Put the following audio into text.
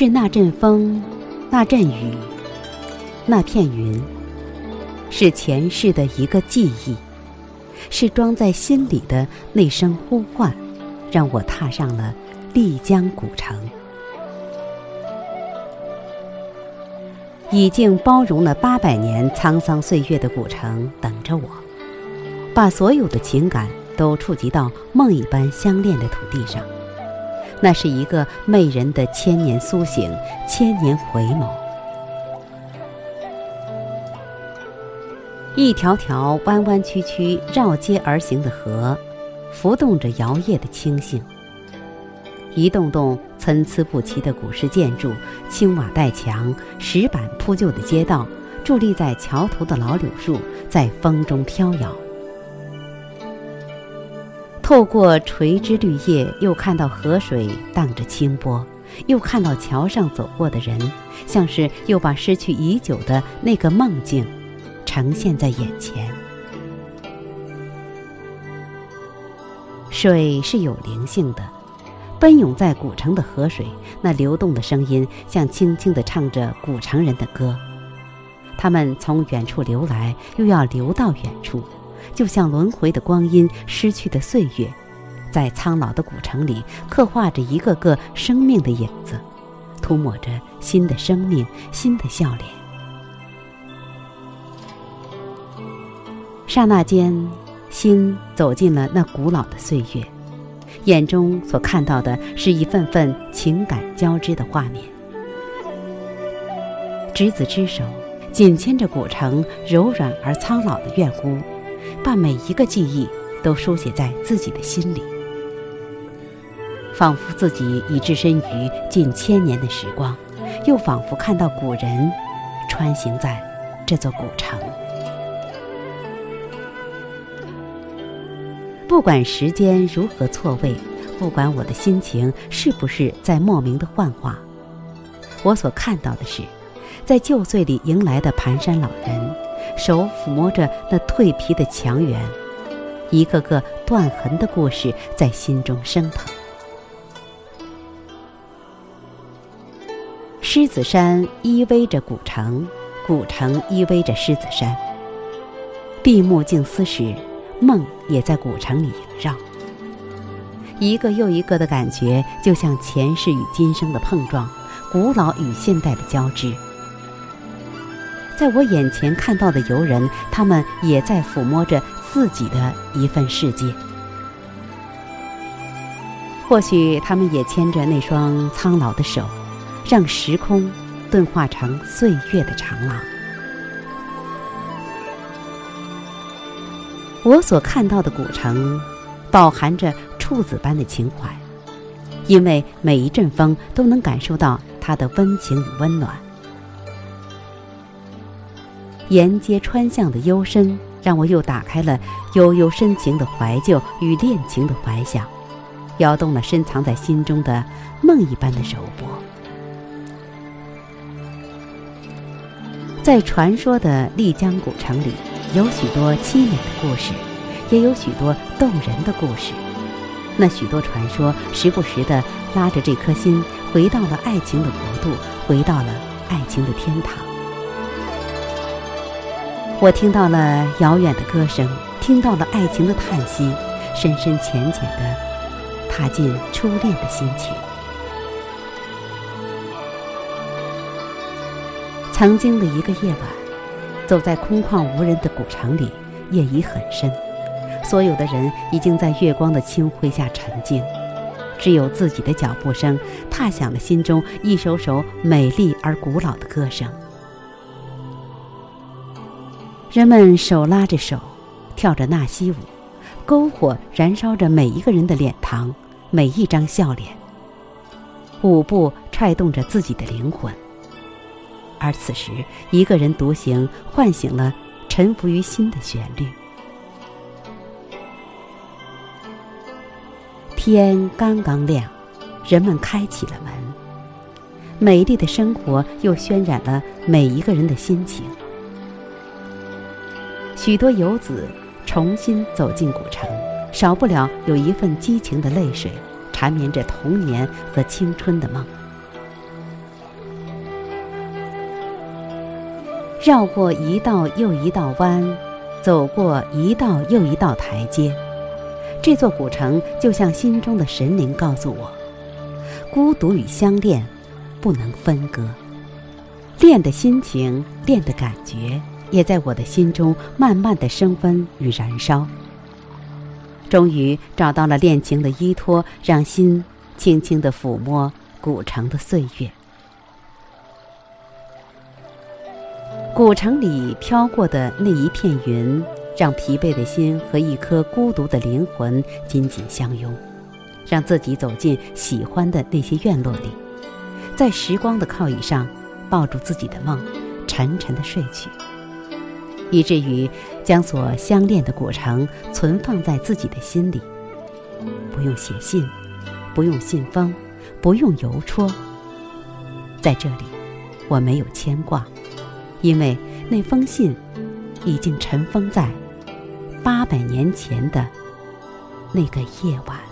是那阵风，那阵雨，那片云，是前世的一个记忆，是装在心里的那声呼唤，让我踏上了丽江古城。已经包容了八百年沧桑岁月的古城，等着我，把所有的情感都触及到梦一般相恋的土地上。那是一个媚人的千年苏醒，千年回眸。一条条弯弯曲曲绕街而行的河，浮动着摇曳的清兴。一栋栋参差不齐的古式建筑，青瓦带墙，石板铺就的街道，伫立在桥头的老柳树，在风中飘摇。透过垂枝绿叶，又看到河水荡着清波，又看到桥上走过的人，像是又把失去已久的那个梦境呈现在眼前。水是有灵性的。奔涌在古城的河水，那流动的声音像轻轻地唱着古城人的歌。他们从远处流来，又要流到远处，就像轮回的光阴、失去的岁月，在苍老的古城里刻画着一个个生命的影子，涂抹着新的生命、新的笑脸。刹那间，心走进了那古老的岁月。眼中所看到的是一份份情感交织的画面，执子之手，紧牵着古城柔软而苍老的院屋，把每一个记忆都书写在自己的心里，仿佛自己已置身于近千年的时光，又仿佛看到古人穿行在这座古城。不管时间如何错位，不管我的心情是不是在莫名的幻化，我所看到的是，在旧岁里迎来的蹒跚老人，手抚摸着那蜕皮的墙垣，一个个断痕的故事在心中升腾。狮子山依偎着古城，古城依偎着狮子山。闭目静思时。梦也在古城里萦绕，一个又一个的感觉，就像前世与今生的碰撞，古老与现代的交织。在我眼前看到的游人，他们也在抚摸着自己的一份世界。或许他们也牵着那双苍老的手，让时空钝化成岁月的长廊。我所看到的古城，饱含着处子般的情怀，因为每一阵风都能感受到它的温情与温暖。沿街穿巷的幽深，让我又打开了悠悠深情的怀旧与恋情的怀想，摇动了深藏在心中的梦一般的柔波。在传说的丽江古城里。有许多凄美的故事，也有许多动人的故事。那许多传说，时不时地拉着这颗心回到了爱情的国度，回到了爱情的天堂。我听到了遥远的歌声，听到了爱情的叹息，深深浅浅的踏进初恋的心情。曾经的一个夜晚。走在空旷无人的古城里，夜已很深，所有的人已经在月光的清辉下沉静，只有自己的脚步声踏响了心中一首首美丽而古老的歌声。人们手拉着手，跳着纳西舞，篝火燃烧着每一个人的脸庞，每一张笑脸。舞步踹动着自己的灵魂。而此时，一个人独行，唤醒了沉浮于心的旋律。天刚刚亮，人们开启了门。美丽的生活又渲染了每一个人的心情。许多游子重新走进古城少不了有一份激情的泪水缠绵着童年和青春的梦。绕过一道又一道弯走过一道又一道台阶这座古城就像心中的神灵告诉我孤独与相恋不能分割。恋的心情恋的感觉也在我的心中慢慢的升温与燃烧。终于找到了恋情的依托，让心轻轻的抚摸古城的岁月。古城里飘过的那一片云，让疲惫的心和一颗孤独的灵魂紧紧相拥，让自己走进喜欢的那些院落里，在时光的靠椅上抱住自己的梦，沉沉的睡去，以至于将所相恋的古城存放在自己的心里，不用写信，不用信封，不用邮戳，在这里，我没有牵挂。因为那封信已经尘封在八百年前的那个夜晚。